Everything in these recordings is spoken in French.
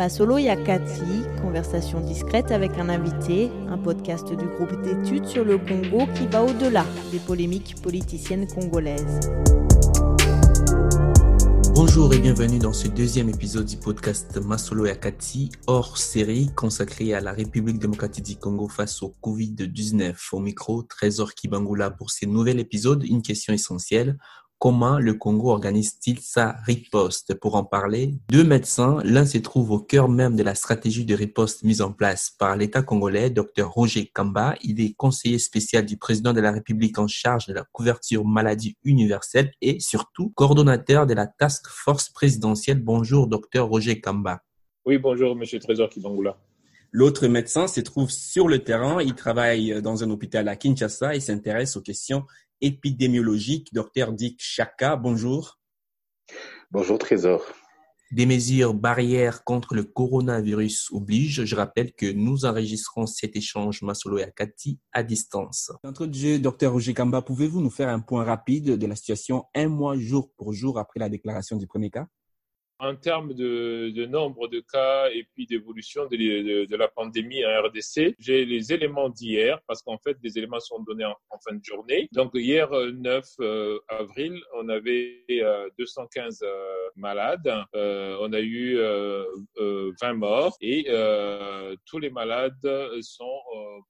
Masolo Yakati, conversation discrète avec un invité, un podcast du groupe d'études sur le Congo qui va au-delà des polémiques politiciennes congolaises. Bonjour et bienvenue dans ce deuxième épisode du podcast Masolo Yakati, hors série consacrée à la République démocratique du Congo face au Covid-19. Au micro, Trésor Kibangula pour ce nouvel épisode, une question essentielle. Comment le Congo organise-t-il sa riposte? Pour en parler, deux médecins, l'un se trouve au cœur même de la stratégie de riposte mise en place par l'État congolais, Dr Roger Kamba. Il est conseiller spécial du président de la République en charge de la couverture maladie universelle et surtout coordonnateur de la task force présidentielle. Bonjour, Dr Roger Kamba. Oui, bonjour, Monsieur Trésor Kibangula. L'autre médecin se trouve sur le terrain. Il travaille dans un hôpital à Kinshasa et s'intéresse aux questions épidémiologique, docteur Dick Chaka. Bonjour. Bonjour Trésor. Des mesures barrières contre le coronavirus obligent. Je rappelle que nous enregistrons cet échange Masolo et Akati à distance. Entre Dieu, docteur Roger Kamba, pouvez-vous nous faire un point rapide de la situation un mois jour pour jour après la déclaration du premier cas? En termes de, de, nombre de cas et puis d'évolution de, la pandémie en RDC, j'ai les éléments d'hier parce qu'en fait, des éléments sont donnés en, fin de journée. Donc hier, 9 euh, euh, avril, on avait 215 euh, malades. on a eu 20 morts et tous les malades sont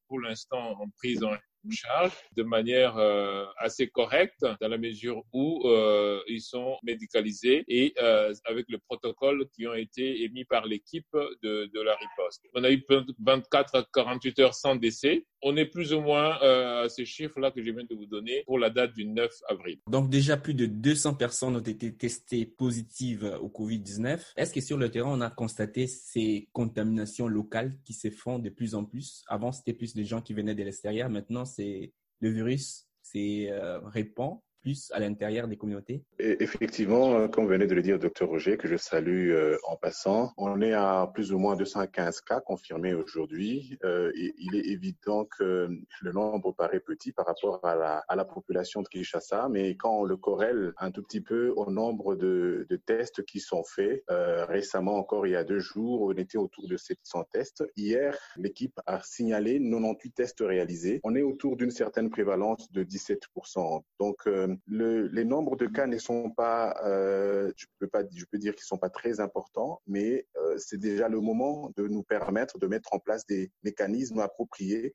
pour l'instant en prise en charge de manière euh, assez correcte dans la mesure où euh, ils sont médicalisés et euh, avec le protocole qui ont été émis par l'équipe de, de la riposte. On a eu 24 à 48 heures sans décès. On est plus ou moins à ces chiffres-là que je viens de vous donner pour la date du 9 avril. Donc déjà plus de 200 personnes ont été testées positives au Covid-19. Est-ce que sur le terrain, on a constaté ces contaminations locales qui se font de plus en plus? Avant, c'était plus des gens qui venaient de l'extérieur. Maintenant, c'est le virus s'est euh, répand plus à l'intérieur des communautés Effectivement, euh, comme venait de le dire docteur Roger, que je salue euh, en passant, on est à plus ou moins 215 cas confirmés aujourd'hui. Euh, il est évident que le nombre paraît petit par rapport à la, population de Kinshasa, mais quand on le corrèle un tout petit peu au nombre de, tests qui sont faits, récemment encore il y a deux jours, on était autour de 700 tests. Hier, l'équipe a signalé 98 tests réalisés. On est autour d'une certaine prévalence de 17%. Donc, le, les nombres de cas ne sont pas, euh, je peux pas, je peux dire qu'ils sont pas très importants, mais euh, c'est déjà le moment de nous permettre de mettre en place des mécanismes appropriés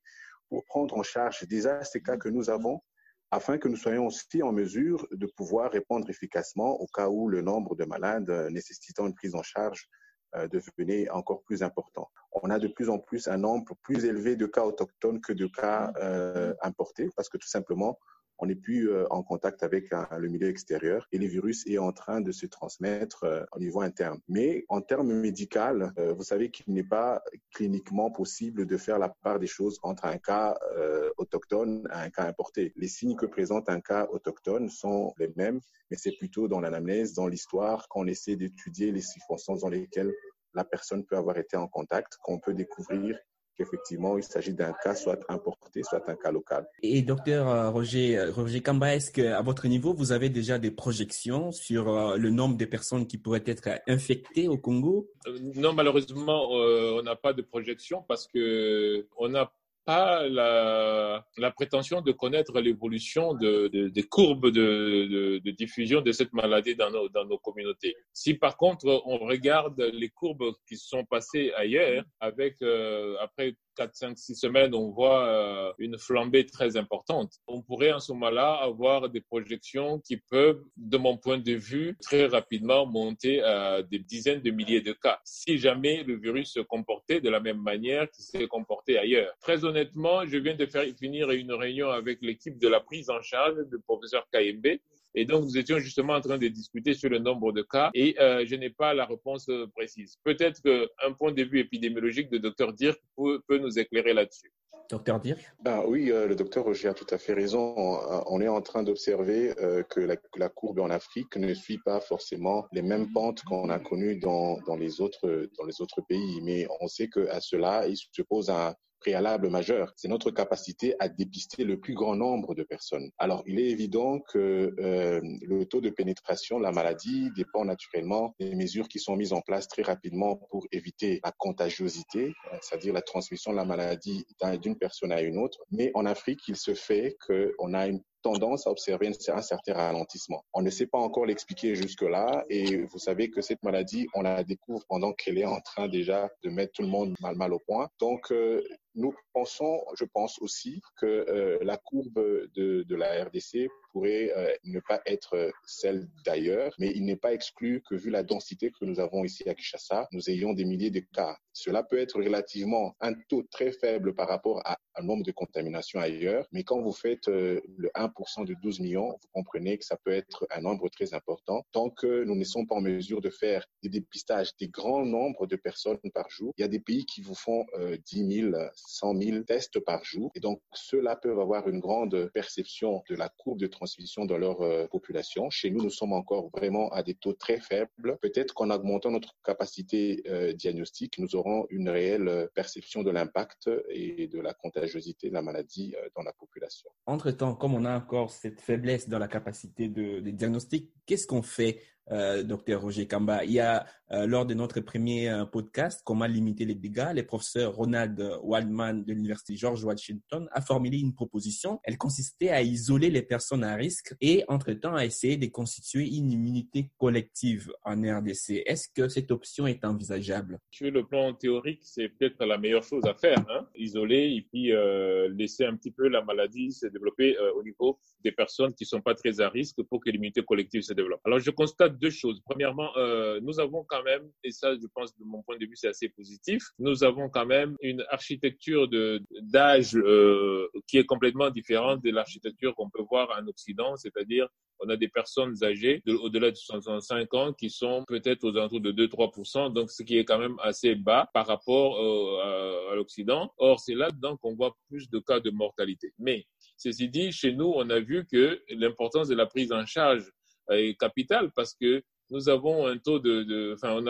pour prendre en charge déjà ces cas que nous avons afin que nous soyons aussi en mesure de pouvoir répondre efficacement au cas où le nombre de malades nécessitant une prise en charge euh, devenait encore plus important. On a de plus en plus un nombre plus élevé de cas autochtones que de cas euh, importés parce que tout simplement, on n'est plus euh, en contact avec le milieu extérieur et le virus est en train de se transmettre euh, au niveau interne. Mais en termes médicaux, euh, vous savez qu'il n'est pas cliniquement possible de faire la part des choses entre un cas autochtone et un cas importé. Les signes que présente un cas autochtone sont les mêmes, mais c'est plutôt dans l'anamnèse, dans l'histoire, qu'on essaie d'étudier les circonstances dans lesquelles la personne peut avoir été en contact, qu'on peut découvrir qu'effectivement, il s'agit d'un cas soit importé, soit un cas local. Et docteur euh, Roger, euh, Roger Kamba, est-ce qu'à votre niveau, vous avez déjà des projections sur euh, le nombre de personnes qui pourraient être infectées au Congo? Non, malheureusement, on n'a pas de projection parce que on n'a pas la, la, prétention de connaître l'évolution de, de, des courbes de, de, diffusion de cette maladie dans nos, dans nos communautés. Si par contre on regarde les courbes qui sont passées ailleurs, avec euh, après 4, 5, 6 semaines, on voit euh, une flambée très importante. On pourrait en ce moment-là avoir des projections qui peuvent, de mon point de vue, très rapidement monter à des dizaines de milliers de cas, si jamais le virus se comportait de la même manière qu'il s'est comporté ailleurs. Très honnêtement, je viens de finir une réunion avec l'équipe de la prise en charge du professeur Kayembe et donc, nous étions justement en train de discuter sur le nombre de cas et euh, je n'ai pas la réponse euh, précise. Peut-être qu'un point de vue épidémiologique de Dr Dirk peut, peut nous éclairer là-dessus. Docteur Dirk? Ben Oui, euh, le docteur Roger a tout à fait raison. On, est en train d'observer euh, que la, la, courbe en Afrique ne suit pas forcément les mêmes pentes qu'on a connues dans, dans, les autres, dans les autres pays. Mais on sait qu'à cela, il se pose un, préalable majeur. C'est notre capacité à dépister le plus grand nombre de personnes. Alors, il est évident que euh, le taux de pénétration de la maladie dépend naturellement des mesures qui sont mises en place très rapidement pour éviter la contagiosité, c'est-à-dire la transmission de la maladie d'une personne à une autre. Mais en Afrique, il se fait qu'on a une tendance à observer un certain ralentissement. On ne sait pas encore l'expliquer jusque-là et vous savez que cette maladie, on la découvre pendant qu'elle est en train déjà de mettre tout le monde mal mal au point. Donc, euh, nous pensons, je pense aussi, que euh, la courbe de, la RDC pourrait euh, ne pas être celle d'ailleurs, mais il n'est pas exclu que vu la densité que nous avons ici à Kinshasa, nous ayons des milliers de cas. Cela peut être relativement un taux très faible par rapport à un nombre de contaminations ailleurs, mais quand vous faites euh, le 1% de 12 millions, vous comprenez que ça peut être un nombre très important. Tant que nous ne sommes pas en mesure de faire des dépistages des grands nombres de personnes par jour, il y a des pays qui vous font 10 000, 100 000 tests par jour. Et donc, ceux-là peuvent avoir une grande perception de la courbe de transmission dans leur euh, population. Chez nous, nous sommes encore vraiment à des taux très faibles. Peut-être qu'en augmentant notre capacité euh, diagnostique, nous aurons une réelle perception de l'impact et de la la maladie euh, dans la population. Entre-temps, comme on a encore cette faiblesse dans la capacité de, de diagnostic, qu'est-ce qu'on fait euh, docteur Roger Kamba? Il y a, euh, lors de notre premier euh, podcast, Comment limiter les dégâts, le professeur Ronald Waldman de l'Université George Washington a formulé une proposition. Elle consistait à isoler les personnes à risque et, entre-temps, à essayer de constituer une immunité collective en RDC. Est-ce que cette option est envisageable? Sur le plan théorique, c'est peut-être la meilleure chose à faire. Hein? Isoler et puis laisser un petit peu la maladie se développer au niveau des personnes qui ne sont pas très à risque pour que l'immunité collective se développe. Alors, je constate deux choses. Premièrement, euh, nous avons même, et ça, je pense, de mon point de vue, c'est assez positif, nous avons quand même une architecture d'âge euh, qui est complètement différente de l'architecture qu'on peut voir en Occident, c'est-à-dire on a des personnes âgées au-delà de 65 ans qui sont peut-être aux alentours de 2-3%, donc ce qui est quand même assez bas par rapport euh, à, à l'Occident. Or, c'est là-dedans qu'on voit plus de cas de mortalité. Mais ceci dit, chez nous, on a vu que l'importance de la prise en charge est capitale parce que nous avons un taux de, enfin, on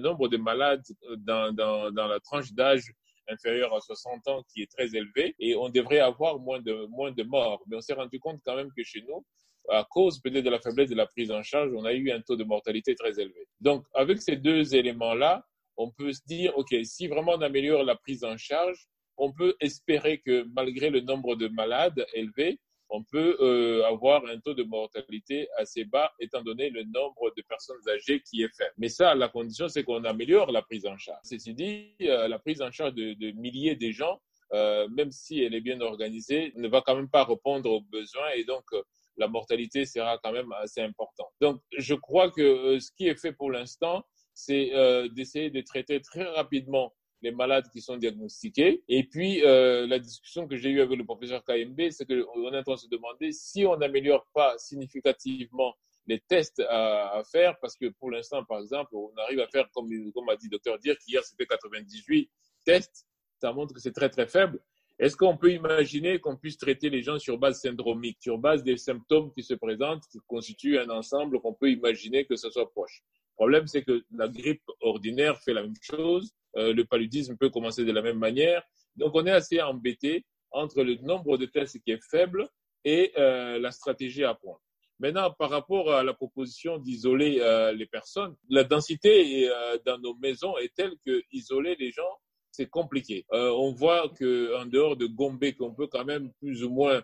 nombre de malades dans, dans, dans la tranche d'âge inférieur à 60 ans qui est très élevé et on devrait avoir moins de, moins de morts. Mais on s'est rendu compte quand même que chez nous, à cause peut-être de la faiblesse de la prise en charge, on a eu un taux de mortalité très élevé. Donc, avec ces deux éléments-là, on peut se dire, OK, si vraiment on améliore la prise en charge, on peut espérer que malgré le nombre de malades élevé, on peut euh, avoir un taux de mortalité assez bas étant donné le nombre de personnes âgées qui est faible. Mais ça, la condition, c'est qu'on améliore la prise en charge. Ceci dit, euh, la prise en charge de, de milliers de gens, euh, même si elle est bien organisée, ne va quand même pas répondre aux besoins et donc euh, la mortalité sera quand même assez importante. Donc, je crois que euh, ce qui est fait pour l'instant, c'est d'essayer de traiter très rapidement les malades qui sont diagnostiqués. Et puis, euh, la discussion que j'ai eue avec le professeur KMB, c'est qu'on est en train de se demander si on n'améliore pas significativement les tests à, faire, parce que pour l'instant, par exemple, on arrive à faire, comme, comme a dit le docteur Dire, qu'hier c'était 98 tests, ça montre que c'est très très faible. Est-ce qu'on peut imaginer qu'on puisse traiter les gens sur base syndromique, sur base des symptômes qui se présentent, qui constituent un ensemble qu'on peut imaginer que ce soit proche? Le problème, c'est que la grippe ordinaire fait la même chose, euh, le paludisme peut commencer de la même manière. Donc, on est assez embêté entre le nombre de tests qui est faible et euh, la stratégie à prendre. Maintenant, par rapport à la proposition d'isoler euh, les personnes, la densité dans nos maisons est telle que isoler les gens, c'est compliqué. On voit que en dehors de Gombe, qu'on peut quand même plus ou moins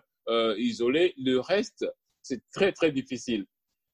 isoler, le reste, c'est très très difficile.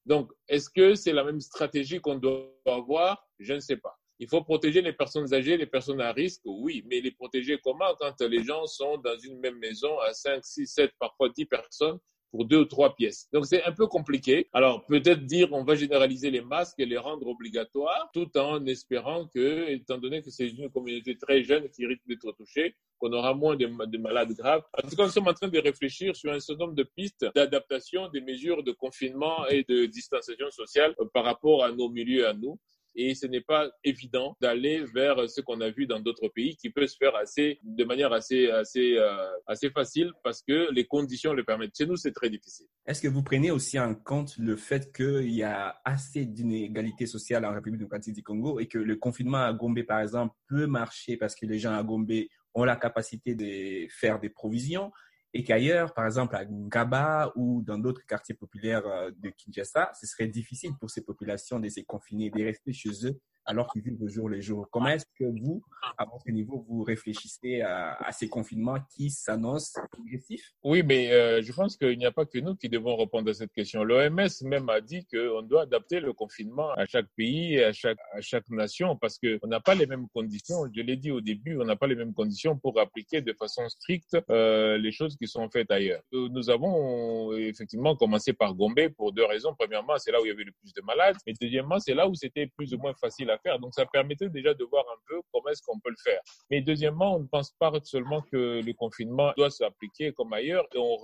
Donc, est-ce que c'est la même stratégie qu'on doit avoir? Je ne sais pas. Il faut protéger les personnes âgées, les personnes à risque, oui, mais les protéger comment quand les gens sont dans une même maison à 5, 6, 7, parfois 10 personnes pour deux ou trois pièces? Donc c'est un peu compliqué. Alors peut-être dire on va généraliser les masques et les rendre obligatoires tout en espérant que, étant donné que c'est une communauté très jeune qui risque d'être touchée, qu'on aura moins de, de, malades graves. En tout cas, nous sommes en train de réfléchir sur un certain nombre de pistes d'adaptation des mesures de confinement et de distanciation sociale par rapport à nos milieux à nous et ce n'est pas évident d'aller vers ce qu'on a vu dans d'autres pays qui peut se faire assez de manière assez assez euh, assez facile parce que les conditions le permettent. Chez nous, c'est très difficile. Est-ce que vous prenez aussi en compte le fait qu'il y a assez d'inégalités sociales en République démocratique du Congo et que le confinement à Gombe, par exemple, peut marcher parce que les gens à Gombe ont la capacité de faire des provisions? Et qu'ailleurs, par exemple à Ngaba ou dans d'autres quartiers populaires euh, de Kinshasa, ce serait difficile pour ces populations de se confiner, de rester chez eux alors qu'ils vivent le jour les jours. Comment est-ce que vous, à votre niveau, vous réfléchissez à, ces confinements qui s'annoncent progressifs? Oui, mais euh, je pense qu'il n'y a pas que nous qui devons répondre à cette question. L'OMS même a dit qu'on doit adapter le confinement à chaque pays et à chaque, à chaque nation parce qu'on n'a pas les mêmes conditions. Je l'ai dit au début, on n'a pas les mêmes conditions pour appliquer de façon stricte euh, les choses qui sont faites ailleurs. Euh, nous avons effectivement commencé par Gombe pour deux raisons. Premièrement, c'est là où il y avait le plus de malades. Et deuxièmement, c'est là où c'était plus ou moins facile à. Donc, ça permettait déjà de voir un peu comment est-ce qu'on peut le faire. Mais deuxièmement, on ne pense pas seulement que le confinement doit s'appliquer comme ailleurs et on,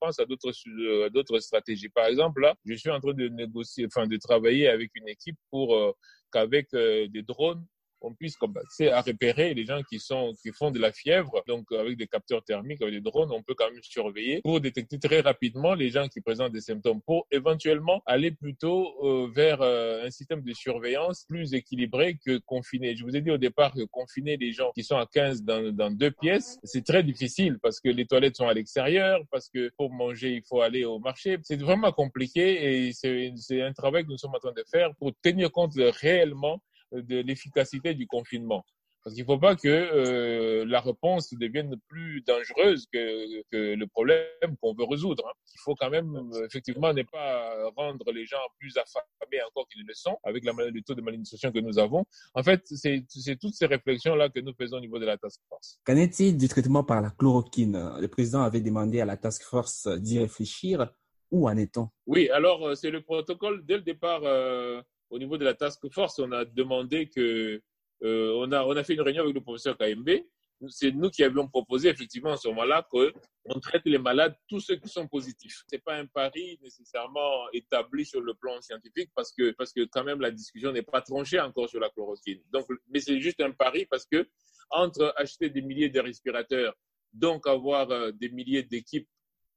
pense à d'autres, d'autres stratégies. Par exemple, là, je suis en train de négocier, enfin, de travailler avec une équipe pour euh, qu'avec euh, des drones, on puisse commencer à repérer les gens qui sont qui font de la fièvre. Donc avec des capteurs thermiques, avec des drones, on peut quand même surveiller pour détecter très rapidement les gens qui présentent des symptômes pour éventuellement aller plutôt euh, vers euh, un système de surveillance plus équilibré que confiner. Je vous ai dit au départ que confiner les gens qui sont à 15 dans, dans deux pièces, c'est très difficile parce que les toilettes sont à l'extérieur, parce que pour manger, il faut aller au marché. C'est vraiment compliqué et c'est un travail que nous sommes en train de faire pour tenir compte réellement de l'efficacité du confinement. Parce qu'il ne faut pas que euh, la réponse devienne plus dangereuse que, que le problème qu'on veut résoudre. Hein. Il faut quand même, effectivement, ne pas rendre les gens plus affamés encore qu'ils ne le sont, avec la, le taux de malnutrition que nous avons. En fait, c'est toutes ces réflexions-là que nous faisons au niveau de la task force. Qu'en est-il du traitement par la chloroquine? Le président avait demandé à la task force d'y réfléchir. Où en est-on? Oui, alors euh, c'est le protocole dès le départ. Euh, au niveau de la task force, on a demandé que, euh, on, a, on a fait une réunion avec le professeur KMB. C'est nous qui avions proposé effectivement à ce moment-là qu'on traite les malades, tous ceux qui sont positifs. C'est pas un pari nécessairement établi sur le plan scientifique parce que, parce que quand même la discussion n'est pas tranchée encore sur la chloroquine. Donc, mais c'est juste un pari parce que entre acheter des milliers de respirateurs, donc avoir euh, des milliers d'équipes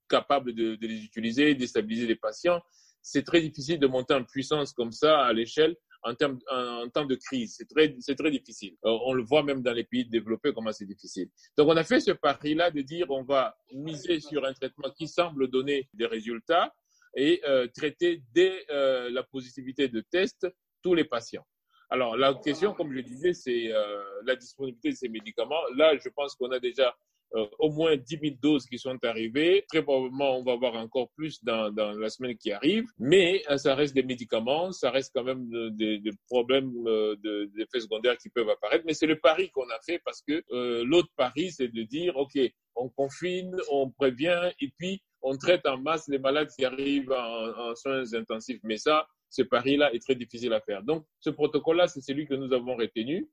capables de, de, les utiliser, déstabiliser les patients, c'est très difficile de monter en puissance comme ça à l'échelle en, temps de crise. C'est très, c'est très difficile. Euh, on le voit même dans les pays développés comment c'est difficile. Donc on a fait ce pari-là de dire on va miser sur un traitement qui semble donner des résultats et euh, traiter dès euh, la positivité de test tous les patients. Alors la question, comme je disais, c'est la disponibilité de ces médicaments. Là, je pense qu'on a déjà euh, au moins 10 000 doses qui sont arrivées. Très probablement, on va avoir encore plus dans, la semaine qui arrive. Mais euh, ça reste des médicaments, ça reste quand même euh, des, des problèmes d'effets secondaires qui peuvent apparaître. Mais c'est le pari qu'on a fait parce que l'autre pari, c'est de dire, OK, on confine, on prévient et puis on traite en masse les malades qui arrivent en, en soins intensifs. Mais ça, ce pari-là est très difficile à faire. Donc, ce protocole-là, c'est celui que nous avons retenu.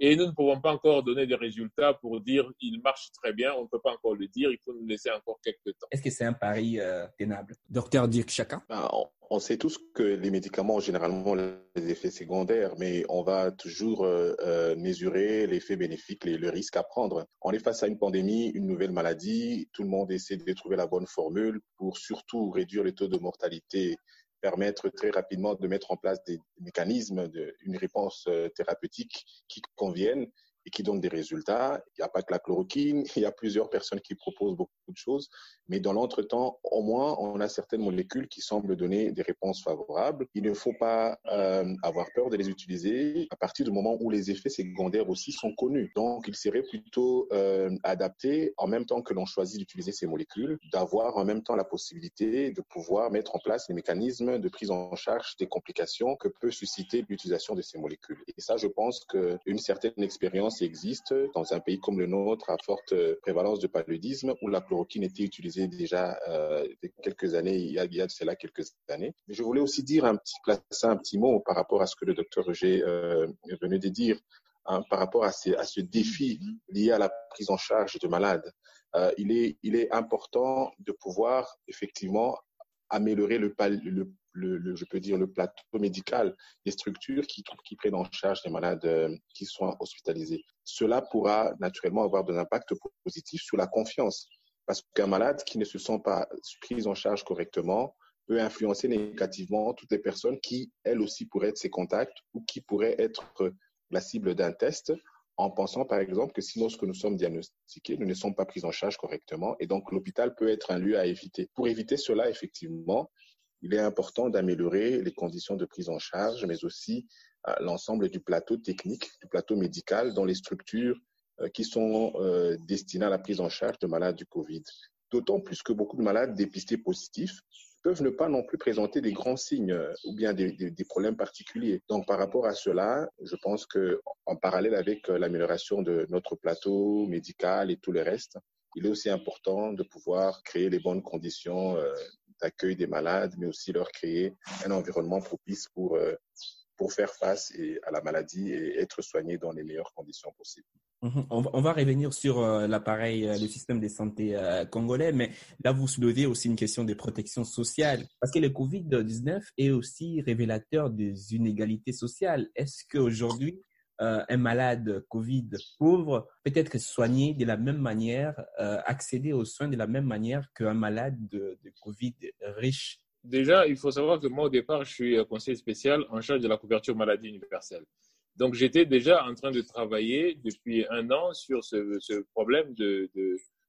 Et nous ne pouvons pas encore donner des résultats pour dire il marche très bien. On ne peut pas encore le dire. Il faut nous laisser encore quelques temps. Est-ce que c'est un pari euh, tenable? Docteur Dirk Chaka? Ben, on, sait tous que les médicaments ont généralement les effets secondaires, mais on va toujours euh, euh, mesurer l'effet bénéfique, et le risque à prendre. On est face à une pandémie, une nouvelle maladie. Tout le monde essaie de trouver la bonne formule pour surtout réduire les taux de mortalité permettre très rapidement de mettre en place des mécanismes, de, une réponse euh, thérapeutique qui conviennent et qui donnent des résultats. Il n'y a pas que la chloroquine, il y a plusieurs personnes qui proposent beaucoup de choses, mais dans l'entretemps, au moins, on a certaines molécules qui semblent donner des réponses favorables. Il ne faut pas euh, avoir peur de les utiliser à partir du moment où les effets secondaires aussi sont connus. Donc, il serait plutôt euh, adapté, en même temps que l'on choisit d'utiliser ces molécules, d'avoir en même temps la possibilité de pouvoir mettre en place les mécanismes de prise en charge des complications que peut susciter l'utilisation de ces molécules. Et ça, je pense qu'une certaine expérience existe dans un pays comme le nôtre à forte prévalence de paludisme où la chloroquine était utilisée déjà euh, quelques années, il y a, il y a de cela quelques années. Mais je voulais aussi dire un petit, placer un petit mot par rapport à ce que le docteur Roger euh, venait de dire, hein, par rapport à, ces, à, ce défi lié à la prise en charge de malades. Euh, il, est, il est important de pouvoir effectivement améliorer le, le, le, je peux dire, le plateau médical des structures qui, prennent en charge les malades euh, qui sont hospitalisés. Cela pourra naturellement avoir un impact positif sur la confiance. Parce qu'un malade qui ne se sent pas pris en charge correctement peut influencer négativement toutes les personnes qui, elles aussi, pourraient être ses contacts ou qui pourraient être la cible d'un test en pensant par exemple que si lorsque nous sommes diagnostiqués, nous ne sommes pas pris en charge correctement et donc l'hôpital peut être un lieu à éviter. Pour éviter cela, effectivement, il est important d'améliorer les conditions de prise en charge, mais aussi euh, l'ensemble du plateau technique, du plateau médical dans les structures euh, qui sont euh, destinées à la prise en charge de malades du Covid. D'autant plus que beaucoup de malades dépistés positifs peuvent ne pas non plus présenter des grands signes ou bien des, des, problèmes particuliers. Donc, par rapport à cela, je pense que en parallèle avec l'amélioration de notre plateau médical et tout le reste, il est aussi important de pouvoir créer les bonnes conditions d'accueil des malades, mais aussi leur créer un environnement propice pour, euh, pour faire face à la maladie et être soigné dans les meilleures conditions possibles. Mhm. On va revenir sur euh, l'appareil, euh, le système de santé congolais, mais là, vous soulevez aussi une question de protection sociale, parce que le COVID-19 est aussi révélateur des inégalités sociales. Est-ce qu'aujourd'hui, euh, un malade Covid pauvre peut être soigné de la même manière, euh, accéder aux soins de la même manière qu'un malade de, Covid riche Déjà, il faut savoir que moi, au départ, je suis conseiller spécial en charge de la couverture maladie universelle. Donc, j'étais déjà en train de travailler depuis un an sur ce, problème de,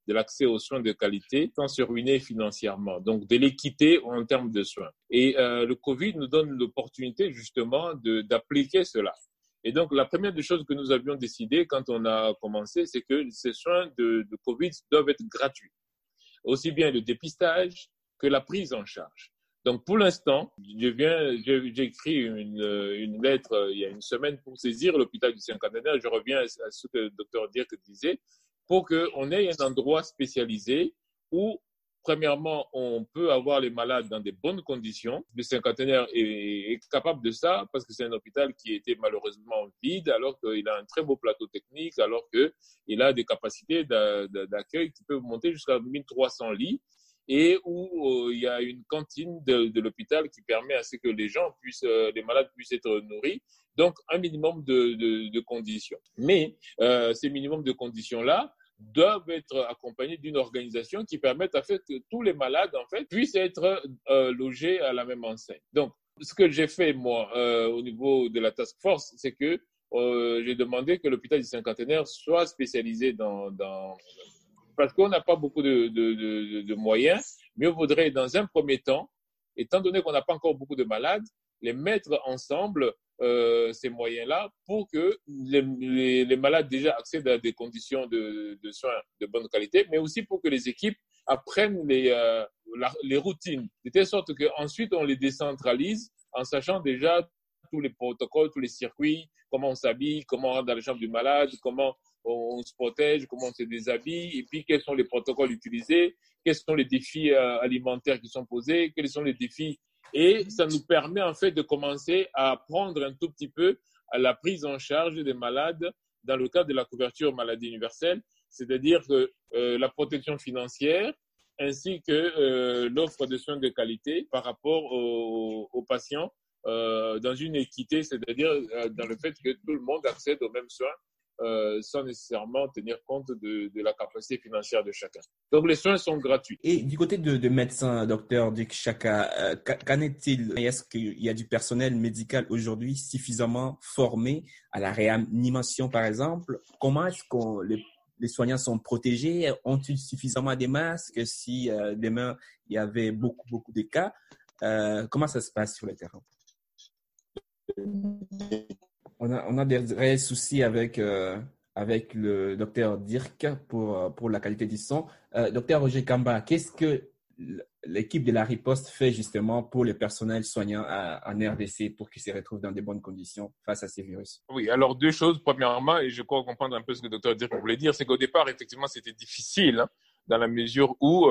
de l'accès aux soins de qualité sans se ruiner financièrement. Donc, de l'équité en termes de soins. Et euh, le Covid nous donne l'opportunité justement d'appliquer cela. Et donc, la première des choses que nous avions décidé quand on a commencé, c'est que ces soins de, Covid doivent être gratuits. Aussi bien le dépistage que la prise en charge. Donc, pour l'instant, je viens, j'ai écrit une, une, lettre euh, il y a une semaine pour saisir l'hôpital du cinquantenaire. Je reviens à ce que le docteur Dirk disait, pour qu'on ait un endroit spécialisé où Premièrement, on peut avoir les malades dans des bonnes conditions. Le cinquantenaire est, capable de ça parce que c'est un hôpital qui était malheureusement vide alors qu'il a un très beau plateau technique, alors qu'il a des capacités d'accueil qui peuvent monter jusqu'à 1300 lits et où euh, il y a une cantine de, l'hôpital qui permet à ce que les gens puissent, euh, les malades puissent être nourris. Donc, un minimum de, conditions. Mais euh, ces minimums de conditions-là, doivent être accompagnés d'une organisation qui permette en fait que tous les malades en fait puissent être euh, logés à la même enseigne. Donc, ce que j'ai fait moi euh, au niveau de la task force, c'est que euh, j'ai demandé que l'hôpital du cinquantenaire soit spécialisé dans, dans parce qu'on n'a pas beaucoup de, de, de, de moyens. Mieux vaudrait dans un premier temps, étant donné qu'on n'a pas encore beaucoup de malades, les mettre ensemble euh, ces moyens-là pour que les, les, malades déjà accèdent à des conditions de, de, soins de bonne qualité, mais aussi pour que les équipes apprennent les, euh, les routines, de telle sorte qu'ensuite on les décentralise en sachant déjà tous les protocoles, tous les circuits, comment on s'habille, comment on rentre dans la chambre du malade, comment on, se protège, comment on se déshabille, et puis quels sont les protocoles utilisés, quels sont les défis euh, alimentaires qui sont posés, quels sont les défis et ça nous permet en fait de commencer à apprendre un tout petit peu à la prise en charge des malades dans le cadre de la couverture maladie universelle, c'est-à-dire que euh, la protection financière ainsi que euh, l'offre de soins de qualité par rapport aux, aux patients euh, dans une équité, c'est-à-dire euh, dans le fait que tout le monde accède aux mêmes soins euh, sans nécessairement tenir compte de, de, la capacité financière de chacun. Donc les soins sont gratuits. Et du côté de, de médecin, docteur Dick Chaka, euh, qu'en est-il? Est-ce qu'il y a du personnel médical aujourd'hui suffisamment formé à la réanimation, par exemple? Comment est-ce que les, les, soignants sont protégés? Ont-ils suffisamment de masques? Si euh, demain il y avait beaucoup, beaucoup de cas, euh, comment ça se passe sur le terrain? On a, des réels soucis avec, euh, avec le docteur Dirk pour, euh, pour la qualité du son. Euh, docteur Roger Kamba, qu'est-ce que l'équipe de la riposte fait justement pour le personnel soignant en RDC pour qu'ils se retrouvent dans de bonnes conditions face à ces virus? Oui, alors deux choses. Premièrement, et je crois comprendre un peu ce que le docteur Dirk voulait dire, c'est qu'au départ, effectivement, c'était difficile hein, dans la mesure où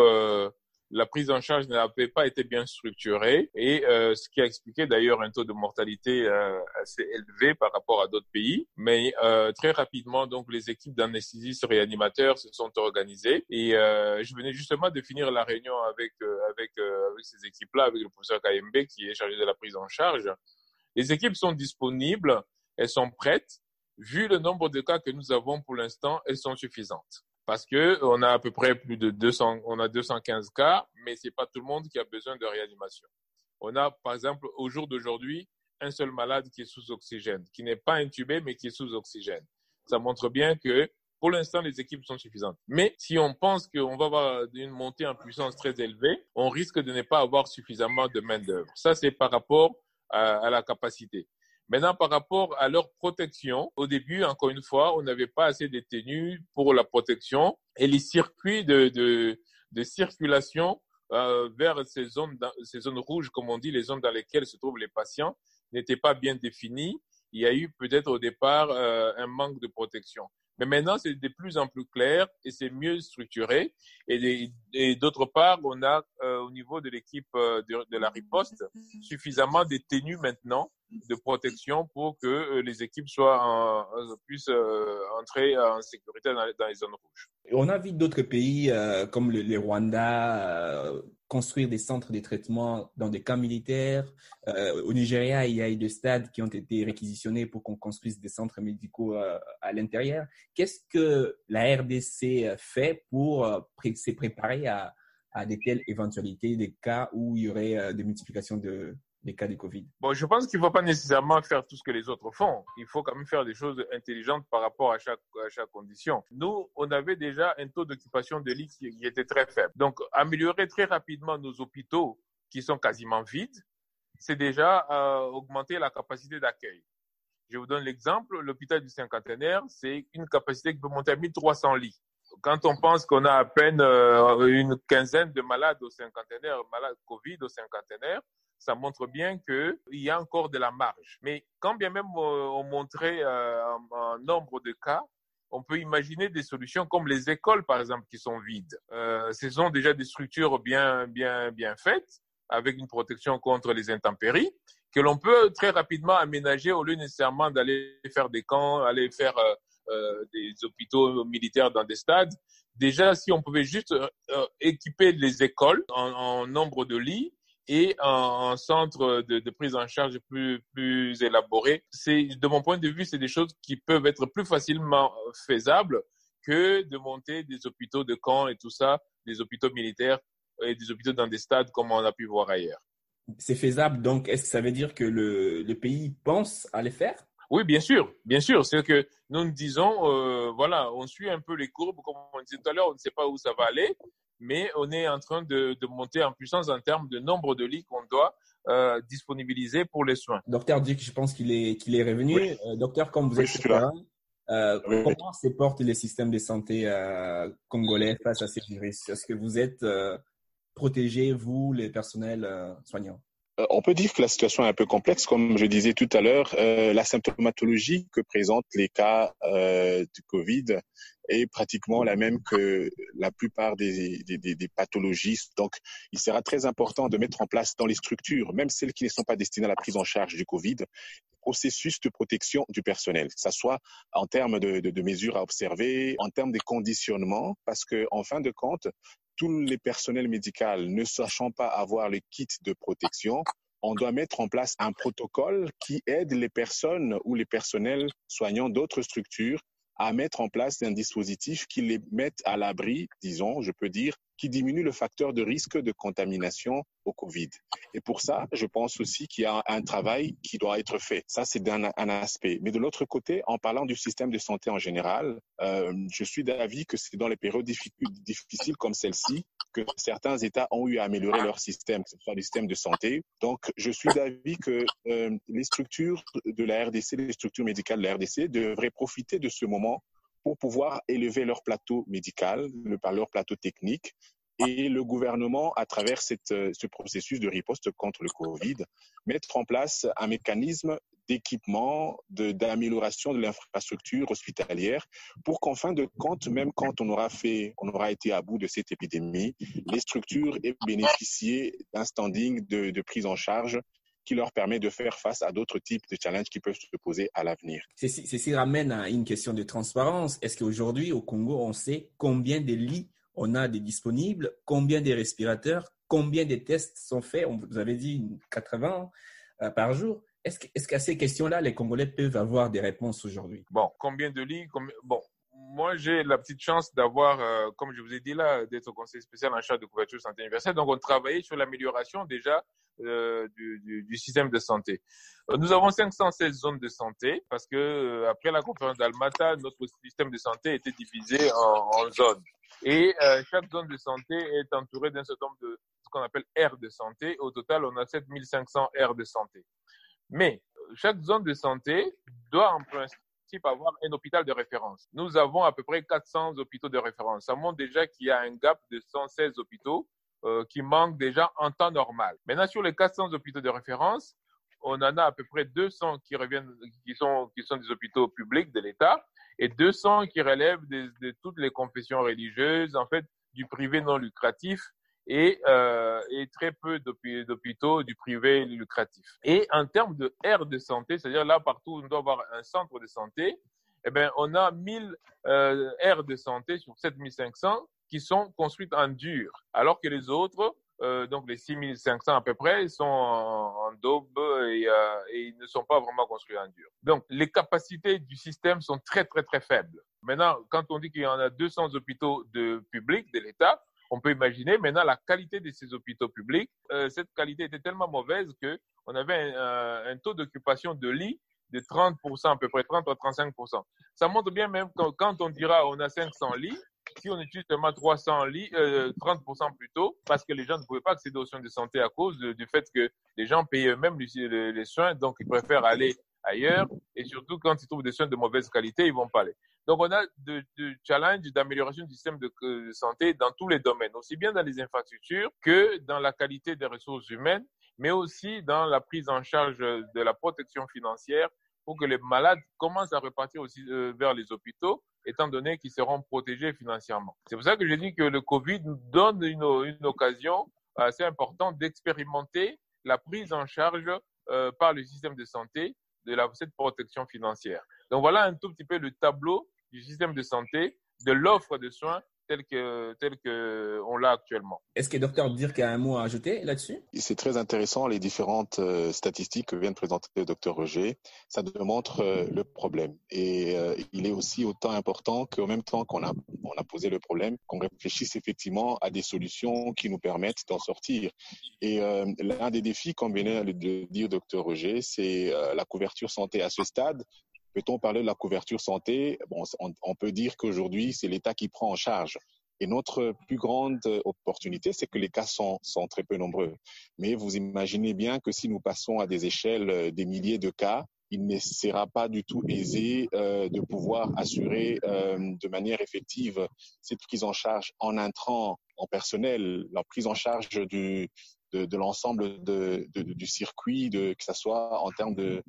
la prise en charge n'avait pas été bien structurée et euh, ce qui a expliqué d'ailleurs un taux de mortalité euh, assez élevé par rapport à d'autres pays. Mais euh, très rapidement, donc les équipes d'anesthésistes réanimateurs se sont organisées et euh, je venais justement de finir la réunion avec euh, avec, euh, avec ces équipes-là, avec le professeur KMB qui est chargé de la prise en charge. Les équipes sont disponibles, elles sont prêtes. Vu le nombre de cas que nous avons pour l'instant, elles sont suffisantes parce que on a à peu près plus de 200, on a 215 cas, mais c'est pas tout le monde qui a besoin de réanimation. On a, par exemple, au jour d'aujourd'hui, un seul malade qui est sous oxygène, qui n'est pas intubé, mais qui est sous oxygène. ça montre bien que pour l'instant, les équipes sont suffisantes. Mais si on pense qu'on va avoir une montée en puissance très élevée, on risque de ne pas avoir suffisamment de main-d'œuvre. Ça, c'est par rapport à, la capacité. Maintenant, par rapport à leur protection, au début, encore une fois, on n'avait pas assez de tenues pour la protection et les circuits de, de, de circulation euh, vers ces zones, ces zones rouges, comme on dit, les zones dans lesquelles se trouvent les patients, n'étaient pas bien définis. Il y a eu peut-être au départ euh, un manque de protection. Mais maintenant, c'est de plus en plus clair et c'est mieux structuré. Et, d'autre part, on a euh, au niveau de l'équipe euh, de, la riposte suffisamment de tenues maintenant de protection pour que euh, les équipes puissent entrer en sécurité dans, les zones rouges. On a vu d'autres pays comme le, le Rwanda construire des centres de traitement dans des camps militaires. Euh, au Nigeria, il y a eu des stades qui ont été réquisitionnés pour qu'on construise des centres médicaux euh, à l'intérieur. Qu'est-ce que la RDC fait pour euh, se préparer à, à des telles éventualités, des cas où il y aurait des multiplications de, des cas de Covid Bon, je pense qu'il ne faut pas nécessairement faire tout ce que les autres font. Il faut quand même faire des choses intelligentes par rapport à chaque, à chaque condition. Nous, on avait déjà un taux d'occupation de lits qui, était très faible. Donc, améliorer très rapidement nos hôpitaux qui sont quasiment vides, c'est déjà euh, augmenter la capacité d'accueil. Je vous donne l'exemple, l'hôpital du cinquantenaire, c'est une capacité qui peut monter à 1300 lits. Quand on pense qu'on a à peine euh, une quinzaine de malades au cinquantenaire, malades Covid au cinquantenaire, ça montre bien qu'il y a encore de la marge. Mais quand bien même euh, on montrait euh, un, nombre de cas, on peut imaginer des solutions comme les écoles, par exemple, qui sont vides. Euh, ce sont déjà des structures bien, bien, bien faites, avec une protection contre les intempéries, que l'on peut très rapidement aménager au lieu nécessairement d'aller faire des camps, aller faire euh, des hôpitaux militaires dans des stades. Déjà, si on pouvait juste équiper les écoles en, en nombre de lits, et un, centre de, de, prise en charge plus, plus élaboré. C'est, de mon point de vue, c'est des choses qui peuvent être plus facilement faisables que de monter des hôpitaux de camp et tout ça, des hôpitaux militaires et des hôpitaux dans des stades comme on a pu voir ailleurs. C'est faisable, donc est-ce que ça veut dire que le, le pays pense à les faire? Oui, bien sûr, bien sûr. C'est que nous nous disons, euh, voilà, on suit un peu les courbes, comme on disait tout à l'heure, on ne sait pas où ça va aller, mais on est en train de, de monter en puissance en termes de nombre de lits qu'on doit euh, disponibiliser pour les soins. Docteur Dick, je pense qu'il est, qu'il est revenu. Euh, docteur, comme vous êtes là, euh, comment se porte le système de santé euh, congolais face à ces virus? Est-ce que vous êtes euh, protégés, vous, les personnels soignants? On peut dire que la situation est un peu complexe, comme je disais tout à l'heure. Euh, la symptomatologie que présentent les cas euh, du Covid est pratiquement la même que la plupart des, des, des, pathologies. Donc, il sera très important de mettre en place dans les structures, même celles qui ne sont pas destinées à la prise en charge du Covid, processus de protection du personnel, que ce soit en termes de, de, de, mesures à observer, en termes de conditionnement, parce que en fin de compte, tous les personnels médicaux ne sachant pas avoir le kit de protection, on doit mettre en place un protocole qui aide les personnes ou les personnels soignants d'autres structures à mettre en place un dispositif qui les mette à l'abri, disons, je peux dire, qui diminue le facteur de risque de contamination au Covid. Et pour ça, je pense aussi qu'il y a un travail qui doit être fait. Ça, c'est d'un un aspect. Mais de l'autre côté, en parlant du système de santé en général, euh, je suis d'avis que c'est dans les périodes difficiles comme celle-ci que certains États ont eu à améliorer leur système, que ce soit le système de santé. Donc, je suis d'avis que euh, les structures de la RDC, les structures médicales de la RDC devraient profiter de ce moment pour pouvoir élever leur plateau médical, le, leur plateau technique. Et le gouvernement, à travers euh, ce processus de riposte contre le Covid, mettre en place un mécanisme d'équipement, d'amélioration de, l'infrastructure hospitalière pour qu'en fin de compte, même quand on aura été à bout de cette épidémie, les structures aient bénéficié d'un standing de prise en charge qui leur permet de faire face à d'autres types de challenges qui peuvent se poser à l'avenir. Ceci ramène à une question de transparence. Est-ce qu'aujourd'hui, au Congo, on sait combien de lits on a de disponibles, combien de respirateurs, combien de tests sont faits? Vous avez dit 80 euh, par jour. Est-ce qu'à ces questions-là, les Congolais peuvent avoir des réponses aujourd'hui? Bon, combien de lits Bon, moi, j'ai la petite chance d'avoir, euh, comme je vous ai dit là, d'être au conseil spécial en charge de couverture santé universelle. Donc, on travaillait sur l'amélioration déjà du, du, système de santé. Nous avons 516 zones de santé parce que après la conférence d'Almata, notre système de santé était divisé en, en zones. Et chaque zone de santé est entourée d'un certain nombre de ce qu'on appelle aires de santé. Au total, on a 7500 aires de santé. Mais chaque zone de santé doit en principe avoir un hôpital de référence. Nous avons à peu près 400 hôpitaux de référence. Ça montre déjà qu'il y a un gap de 116 hôpitaux euh, qui manquent déjà en temps normal. Maintenant, sur les 400 hôpitaux de référence, on en a à peu près 200 qui reviennent, qui sont, qui sont des hôpitaux publics de l'État et 200 qui relèvent de, de toutes les confessions religieuses, en fait, du privé non lucratif et, euh, et très peu d'hôpitaux du privé lucratif. Et en termes de aires de santé, c'est-à-dire là partout où on doit avoir un centre de santé, eh bien, on a 1000 euh, aires de santé sur 7500 qui sont construites en dur, alors que les autres, euh, donc les 6500 à peu près, sont en, en daube et, euh, et, ils ne sont pas vraiment construits en dur. Donc les capacités du système sont très très très faibles. Maintenant, quand on dit qu'il y en a 200 hôpitaux de publics de l'État, on peut imaginer maintenant la qualité de ces hôpitaux publics. Euh, cette qualité était tellement mauvaise que on avait un, taux d'occupation de lits de 30%, à peu près 30 à 35%. Ça montre bien même quand, on dira on a 500 lits, si on utilise seulement 300 lits, euh, 30% plus tôt, parce que les gens ne pouvaient pas accéder aux soins de santé à cause du fait que les gens payaient eux-mêmes les, soins, donc ils préfèrent aller ailleurs. Et surtout, quand ils trouvent des soins de mauvaise qualité, ils vont pas aller. Donc, on a de challenges d'amélioration du système de, de, santé dans tous les domaines, aussi bien dans les infrastructures que dans la qualité des ressources humaines, mais aussi dans la prise en charge de la protection financière pour que les malades commencent à repartir aussi euh, vers les hôpitaux, étant donné qu'ils seront protégés financièrement. C'est pour ça que j'ai dit que le Covid nous donne une, une occasion assez importante d'expérimenter la prise en charge euh, par le système de santé de la, cette protection financière. Donc voilà un tout petit peu le tableau du système de santé, de l'offre de soins tel que tel que on l'a actuellement. Est-ce que docteur Dirk a un mot à ajouter là-dessus? C'est très intéressant les différentes euh, statistiques que vient de présenter le docteur Roger. Ça démontre euh, le problème et euh, il est aussi autant important qu'au même temps qu'on a a le problème, qu'on réfléchisse effectivement à des solutions qui nous permettent d'en sortir. Et l'un des défis, comme venait de dire docteur Roger, c'est la couverture santé à ce stade. Peut-on parler de la couverture santé? Bon, on, peut dire qu'aujourd'hui, c'est l'État qui prend en charge. Et notre plus grande opportunité, c'est que les cas sont, très peu nombreux. Mais vous imaginez bien que si nous passons à des échelles euh, des milliers de cas, il ne sera pas du tout aisé euh, de pouvoir assurer euh, de manière effective cette prise en charge en intrant en personnel, la prise en charge du, de, de l'ensemble de, de, du circuit, de, que ce soit en termes de,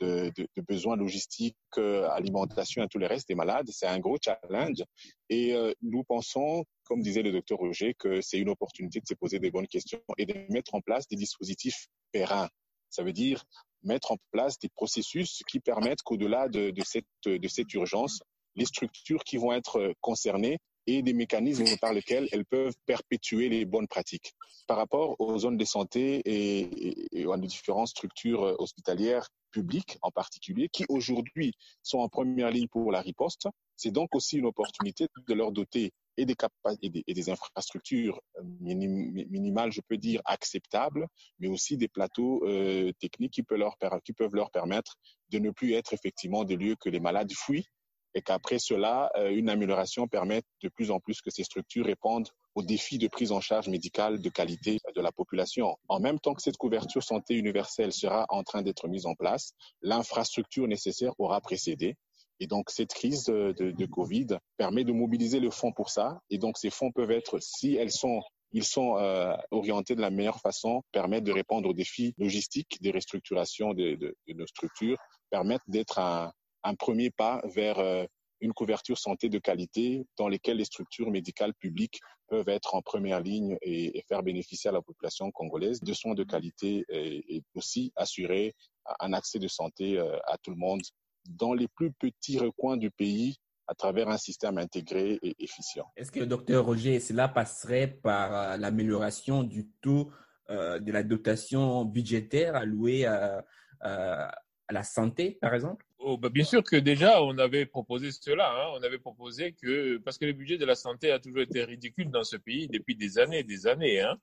de, besoins logistiques, euh, alimentation et tout le reste des malades. C'est un gros challenge. Et euh, nous pensons, comme disait le docteur Roger, que c'est une opportunité de se poser des bonnes questions et de mettre en place des dispositifs pérennes. Ça veut dire mettre en place des processus qui permettent qu'au-delà de, de, cette, de cette urgence, les structures qui vont être concernées et des mécanismes par lesquels elles peuvent perpétuer les bonnes pratiques. Par rapport aux zones de santé et, et, aux différentes structures hospitalières publiques en particulier, qui aujourd'hui sont en première ligne pour la riposte, c'est donc aussi une opportunité de leur doter et des, et et des infrastructures minimales, je peux dire, acceptables, mais aussi des plateaux euh, techniques qui peuvent, leur, qui peuvent leur permettre de ne plus être effectivement des lieux que les malades fuient et qu'après cela, euh, une amélioration permette de plus en plus que ces structures répondent aux défis de prise en charge médicale de qualité de la population. En même temps que cette couverture santé universelle sera en train d'être mise en place, l'infrastructure nécessaire aura précédé. Et donc, cette crise de, Covid permet de mobiliser le fonds pour ça. Et donc, ces fonds peuvent être, si elles sont ils sont euh, orientés de la meilleure façon, permettent de répondre aux défis logistiques des restructurations de, nos structures, permettent d'être un, un premier pas vers euh, une couverture santé de qualité dans lesquelles les structures médicales publiques peuvent être en première ligne et, faire bénéficier à la population congolaise de soins de qualité et, aussi assurer un accès de santé euh, à tout le monde dans les plus petits recoins du pays à travers un système intégré et efficient. Est-ce que, docteur Roger, cela passerait par euh, l'amélioration du taux de la dotation budgétaire allouée à, à la santé, par exemple? Oh, bah bien sûr que déjà, on avait proposé cela. Hein. On avait proposé que, parce que le budget de la santé a toujours été ridicule dans ce pays depuis des années et des années. Hein.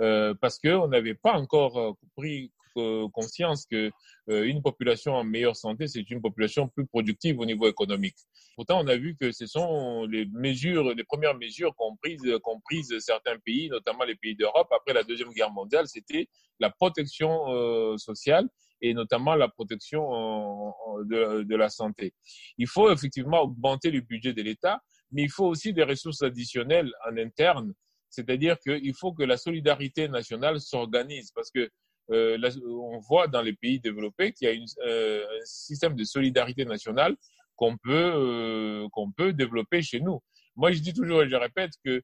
euh, parce qu'on n'avait pas encore euh, pris euh, conscience que une population en meilleure santé, c'est une population plus productive au niveau économique. Pourtant, on a vu que ce sont les mesures, les premières mesures qu'ont prises, qu'ont prises certains pays, notamment les pays d'Europe après la deuxième guerre mondiale, c'était la protection sociale et notamment la protection de, de, la santé. Il faut effectivement augmenter le budget de l'État, mais il faut aussi des ressources additionnelles en interne c'est-à-dire qu'il faut que la solidarité nationale s'organise parce que euh, on voit dans les pays développés qu'il y a euh, un système de solidarité nationale qu'on peut, euh, qu'on peut développer chez nous. Moi, je dis toujours et je répète que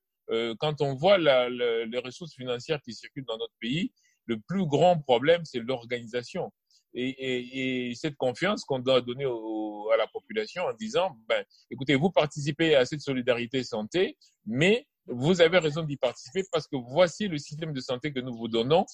quand on voit les ressources financières qui circulent dans notre pays, le plus grand problème, c'est l'organisation. Et, cette confiance qu'on doit donner à la population en disant, ben, écoutez, vous participez à cette solidarité santé, mais vous avez raison d'y participer parce que voici le système de santé que nous vous donnons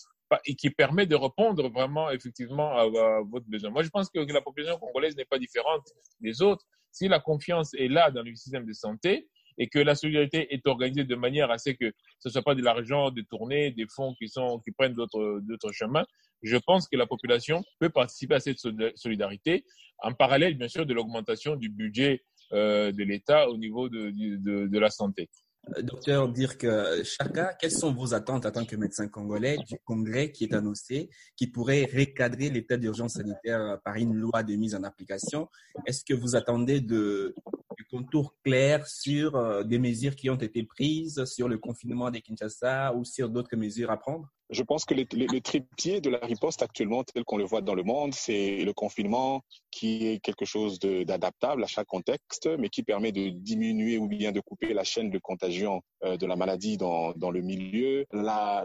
et qui permet de répondre vraiment effectivement à, votre besoin. Moi, je pense que la population congolaise n'est pas différente des autres. Si la confiance est là dans le système de santé et que la solidarité est organisée de manière à ce que ce ne soit pas de l'argent détourné, des fonds qui, sont, qui prennent d'autres chemins, je pense que la population peut participer à cette solidarité en parallèle, bien sûr, de l'augmentation du budget euh, de l'État au niveau de, de, de la santé. Euh, docteur Dirk Chaka, quelles sont vos attentes en tant que médecin congolais du congrès qui est annoncé, qui pourrait recadrer l'état d'urgence sanitaire par une loi de mise en application? Est-ce que vous attendez de, des contours clairs sur euh, des mesures qui ont été prises, sur le confinement des Kinshasa ou sur d'autres mesures à prendre? Je pense que le, le, trépied de la riposte actuellement, tel qu'on le voit dans le monde, c'est le confinement qui est quelque chose d'adaptable à chaque contexte, mais qui permet de diminuer ou bien de couper la chaîne de contagion euh, de la maladie dans, dans le milieu. La,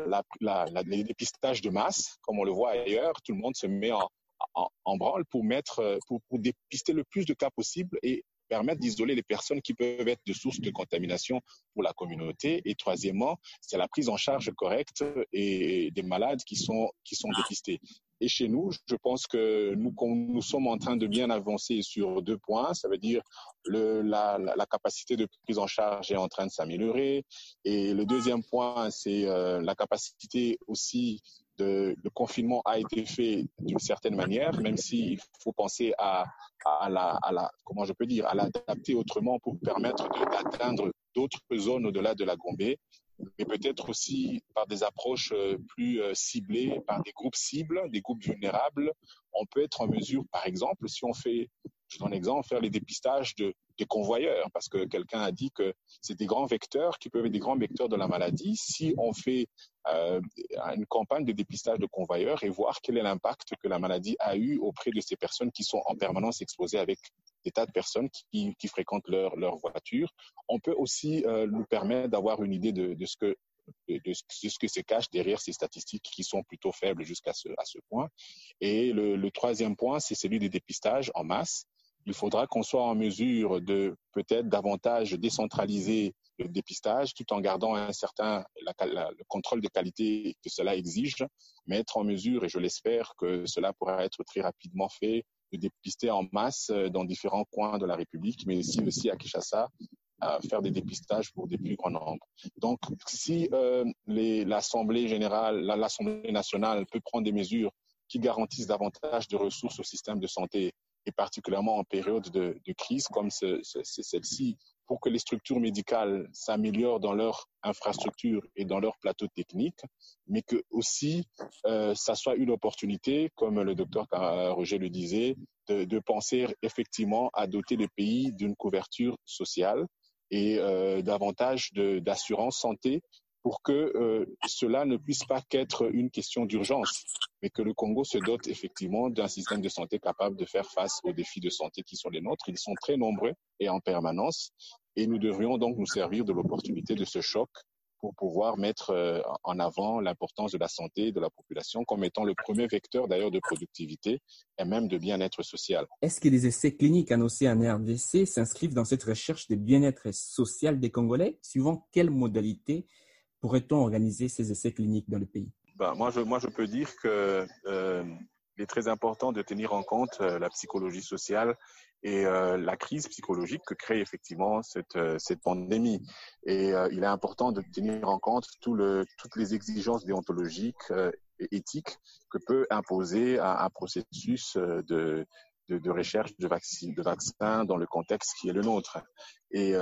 les dépistages de masse, comme on le voit ailleurs, tout le monde se met en, en, en branle pour mettre, pour, pour dépister le plus de cas possible et permettre d'isoler les personnes qui peuvent être de source de contamination pour la communauté. Et troisièmement, c'est la prise en charge correcte et des malades qui sont, qui sont dépistés. Et chez nous, je pense que nous, nous sommes en train de bien avancer sur deux points. Ça veut dire le, la, la, capacité de prise en charge est en train de s'améliorer. Et le deuxième point, c'est euh, la capacité aussi le confinement a été fait d'une certaine manière, même s'il faut penser à la, comment je peux dire, à l'adapter autrement pour permettre d'atteindre d'autres zones au-delà de la Gombe, mais peut-être aussi par des approches euh, plus euh, ciblées, par des groupes cibles, des groupes vulnérables. On peut être en mesure, par exemple, si on fait je donne un exemple, faire les dépistages de, des convoyeurs, parce que quelqu'un a dit que c'est des grands vecteurs qui peuvent être des grands vecteurs de la maladie. Si on fait euh, une campagne de dépistage de convoyeurs et voir quel est l'impact que la maladie a eu auprès de ces personnes qui sont en permanence exposées avec des tas de personnes qui, fréquentent leur, leur voiture, on peut aussi euh, nous permettre d'avoir une idée de, ce que de, ce que se cache derrière ces statistiques qui sont plutôt faibles jusqu'à ce, à ce point. Et le troisième point, c'est celui des dépistages en masse il faudra qu'on soit en mesure de peut-être davantage décentraliser le dépistage tout en gardant un certain le contrôle de qualité que cela exige, mais être en mesure, et je l'espère, que cela pourra être très rapidement fait, de dépister en masse dans différents coins de la République, mais aussi, aussi à Kinshasa, à faire des dépistages pour des plus grands nombres. Donc, si euh, l'Assemblée générale, l'Assemblée nationale peut prendre des mesures qui garantissent davantage de ressources au système de santé et particulièrement en période de, crise comme celle-ci, pour que les structures médicales s'améliorent dans leur infrastructure et dans leur plateau technique, mais que aussi euh, ça soit une opportunité, comme le docteur Roger le disait, de, de penser effectivement à doter le pays d'une couverture sociale et euh, davantage d'assurance santé pour que euh, cela ne puisse pas qu'être une question d'urgence, mais que le Congo se dote effectivement d'un système de santé capable de faire face aux défis de santé qui sont les nôtres. Ils sont très nombreux et en permanence, et nous devrions donc nous servir de l'opportunité de ce choc pour pouvoir mettre euh, en avant l'importance de la santé de la population comme étant le premier vecteur d'ailleurs de productivité et même de bien-être social. Est-ce que les essais cliniques annoncés en RDC s'inscrivent dans cette recherche de bien-être social des Congolais Suivant quelle modalité pourrait-on organiser ces essais cliniques dans le pays? Ben, moi, je, moi, je peux dire que euh, il est très important de tenir en compte la psychologie sociale et la crise psychologique que crée effectivement cette, cette pandémie. Et il est important de tenir en compte tout le, toutes les exigences déontologiques et éthiques que peut imposer un, processus de, de, de, recherche de, de vaccins dans le contexte qui est le nôtre. Et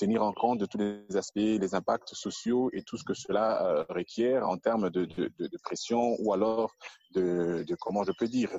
tenir en compte de tous les aspects, les impacts sociaux et tout ce que cela euh, requiert en termes de, pression ou alors de, comment je peux dire,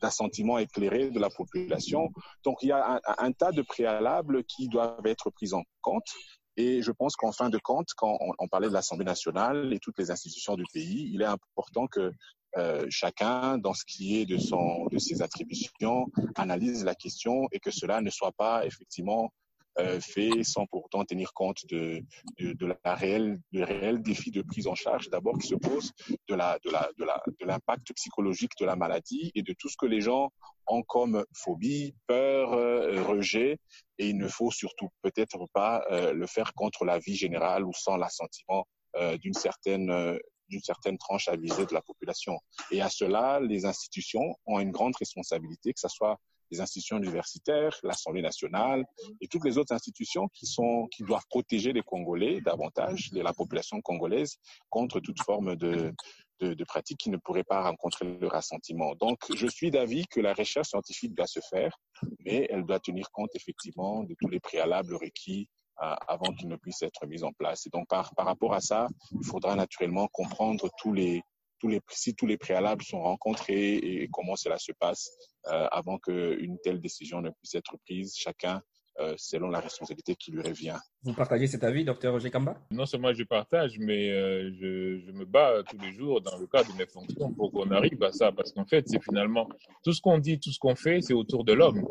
d'assentiment éclairé de la population. Donc il y a un, tas de préalables qui doivent être pris en compte. Et je pense qu'en fin de compte, quand on, on parlait de l'Assemblée nationale et toutes les institutions du pays, il est important que euh, chacun, dans ce qui est de, son, de ses attributions, analyse la question et que cela ne soit pas effectivement euh, fait sans pourtant tenir compte de, de, de la réelle, du réel défi de prise en charge d'abord qui se pose, de la, de la, de la, de l'impact psychologique de la maladie et de tout ce que les gens ont comme phobie, peur, euh, rejet. Et il ne faut surtout peut-être pas euh, le faire contre la vie générale ou sans l'assentiment euh, d'une certaine euh, d'une certaine tranche avisée de la population. Et à cela, les institutions ont une grande responsabilité, que ce soit les institutions universitaires, l'Assemblée nationale et toutes les autres institutions qui sont qui doivent protéger les Congolais davantage, la population congolaise contre toute forme de de, de pratiques qui ne pourraient pas rencontrer le rassentiment. Donc, je suis d'avis que la recherche scientifique doit se faire, mais elle doit tenir compte effectivement de tous les préalables requis euh, avant qu'il ne puisse être mis en place. Et donc, par, par rapport à ça, il faudra naturellement comprendre tous les, tous les, si tous les préalables sont rencontrés et comment cela se passe euh, avant qu'une telle décision ne puisse être prise, chacun euh, selon la responsabilité qui lui revient. Vous partagez cet avis, docteur Roger Kamba? Non seulement je partage, mais euh, je, je, me bats tous les jours dans le cadre de mes fonctions pour qu'on arrive à ça, parce qu'en fait, c'est finalement tout ce qu'on dit, tout ce qu'on fait, c'est autour de l'homme.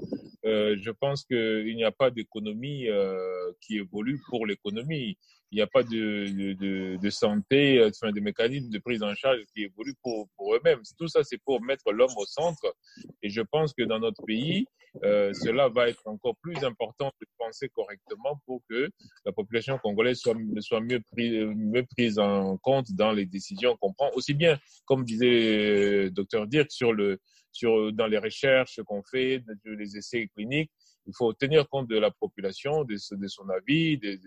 Euh, je pense qu'il n'y a pas d'économie euh, qui évolue pour l'économie il n'y a pas de, de, de, santé, euh, enfin, de mécanismes de prise en charge qui évoluent pour, pour eux-mêmes. Tout ça, c'est pour mettre l'homme au centre. Et je pense que dans notre pays, euh, cela va être encore plus important de penser correctement pour que la population congolaise soit, soit mieux, pris, mieux prise en compte dans les décisions qu'on prend. Aussi bien, comme disait euh, docteur Dirk, sur le, sur, dans les recherches qu'on fait, les essais cliniques, il faut tenir compte de la population, de, son avis, de,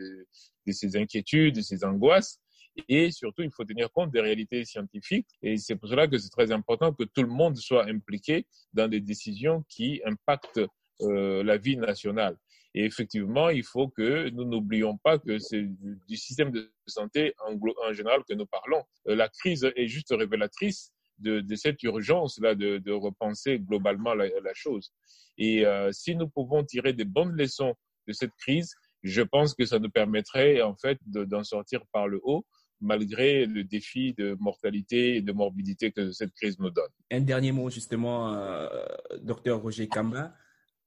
ses inquiétudes, de ses angoisses. Et surtout, il faut tenir compte des réalités scientifiques. Et c'est pour cela que c'est très important que tout le monde soit impliqué dans des décisions qui impactent euh, la vie nationale. Et effectivement, il faut que nous n'oublions pas que c'est du système de santé en, en général que nous parlons. Euh, la crise est juste révélatrice de, cette urgence-là de, de, repenser globalement la, la chose. Et euh, si nous pouvons tirer des bonnes leçons de cette crise, je pense que ça nous permettrait en fait d'en sortir par le haut malgré le défi de mortalité et de morbidité que cette crise nous donne. Un dernier mot justement, euh, docteur Roger Kamba.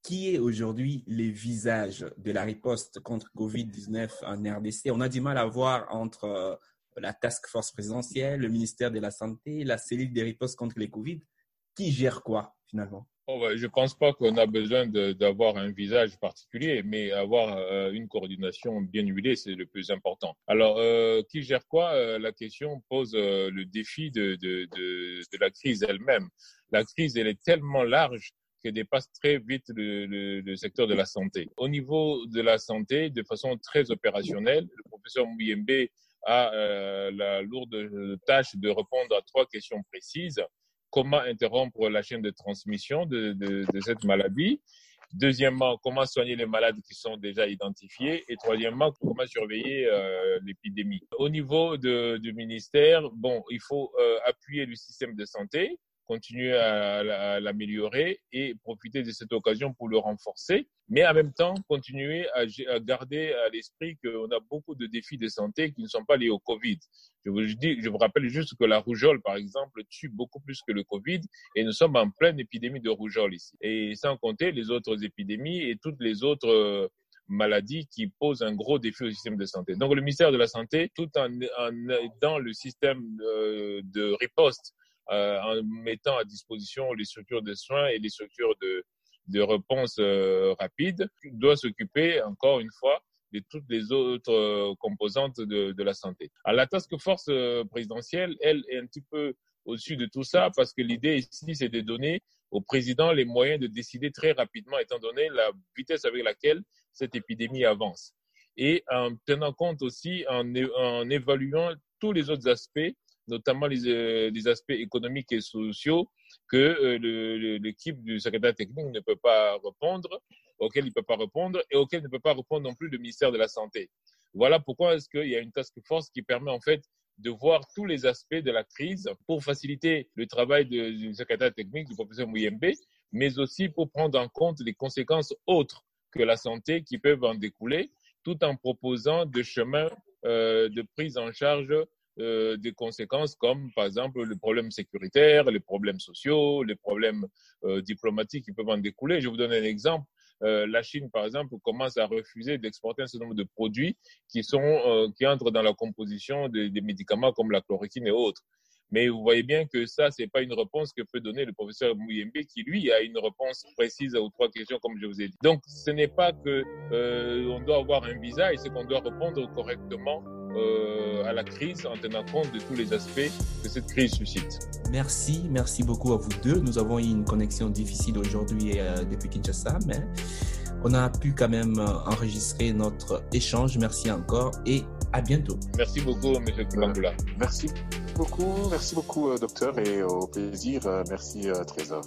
Qui est aujourd'hui les visages de la riposte contre Covid-19 en RDC On a du mal à voir entre euh, la task force présidentielle, le ministère de la Santé, la cellule des ripostes contre les Covid. Qui gère quoi finalement? Oh, je ne pense pas qu'on a besoin d'avoir un visage particulier, mais avoir euh, une coordination bien huilée, c'est le plus important. Alors, euh, qui gère quoi? Euh, La question pose le défi de, la crise elle-même. La crise, elle est tellement large qu'elle dépasse très vite le, le, le, secteur de la santé. Au niveau de la santé, de façon très opérationnelle, le professeur Mouyembe a euh, la lourde tâche de répondre à trois questions précises comment interrompre la chaîne de transmission de, cette maladie? Deuxièmement, comment soigner les malades qui sont déjà identifiés? Et troisièmement, comment surveiller euh, l'épidémie? Au niveau de, du ministère, bon, il faut euh, appuyer le système de santé continuer à, l'améliorer et profiter de cette occasion pour le renforcer, mais en même temps continuer à, garder à l'esprit qu'on a beaucoup de défis de santé qui ne sont pas liés au Covid. Je vous, rappelle juste que la rougeole, par exemple, tue beaucoup plus que le Covid et nous sommes en pleine épidémie de rougeole ici. Et sans compter les autres épidémies et toutes les autres euh, maladies qui posent un gros défi au système de santé. Donc le ministère de la Santé, tout en, en dans le système euh, de riposte euh, en mettant à disposition les structures de soins et les structures de, de réponse euh, rapide, doit s'occuper, encore une fois, de toutes les autres euh, composantes de, de la santé. Alors, la task force présidentielle, elle, est un petit peu au-dessus de tout ça parce que l'idée ici, c'est de donner au président les moyens de décider très rapidement, étant donné la vitesse avec laquelle cette épidémie avance. Et en tenant compte aussi, en, en évaluant tous les autres aspects, notamment les, euh, aspects économiques et sociaux, que euh, l'équipe du secrétaire technique ne peut pas répondre, auquel il ne peut pas répondre, et auquel ne peut pas répondre non plus le ministère de la Santé. Voilà pourquoi est-ce qu'il y a une task force qui permet en fait de voir tous les aspects de la crise pour faciliter le travail du secrétaire technique, du professeur Mouyembe, mais aussi pour prendre en compte les conséquences autres que la santé qui peuvent en découler, tout en proposant des chemins euh, de prise en charge euh, des conséquences comme, par exemple, les problèmes sécuritaires, les problèmes sociaux, les problèmes euh, diplomatiques qui peuvent en découler. Je vous donne un exemple. Euh, la Chine, par exemple, commence à refuser d'exporter un certain nombre de produits qui, sont, euh, qui entrent dans la composition des, des, médicaments comme la chloroquine et autres. Mais vous voyez bien que ça, c'est pas une réponse que peut donner le professeur Mouyembe, qui lui a une réponse précise aux trois questions, comme je vous ai dit. Donc, ce n'est pas que euh, on doit avoir un visa, et c'est qu'on doit répondre correctement euh, à la crise en tenant compte de tous les aspects que cette crise suscite. Merci, merci beaucoup à vous deux. Nous avons eu une connexion difficile aujourd'hui euh, depuis Kinshasa, mais on a pu quand même euh, enregistrer notre échange. Merci encore et à bientôt. Merci beaucoup, M. Kibangula. Merci beaucoup, merci beaucoup, docteur, et au plaisir. Merci, Trésor.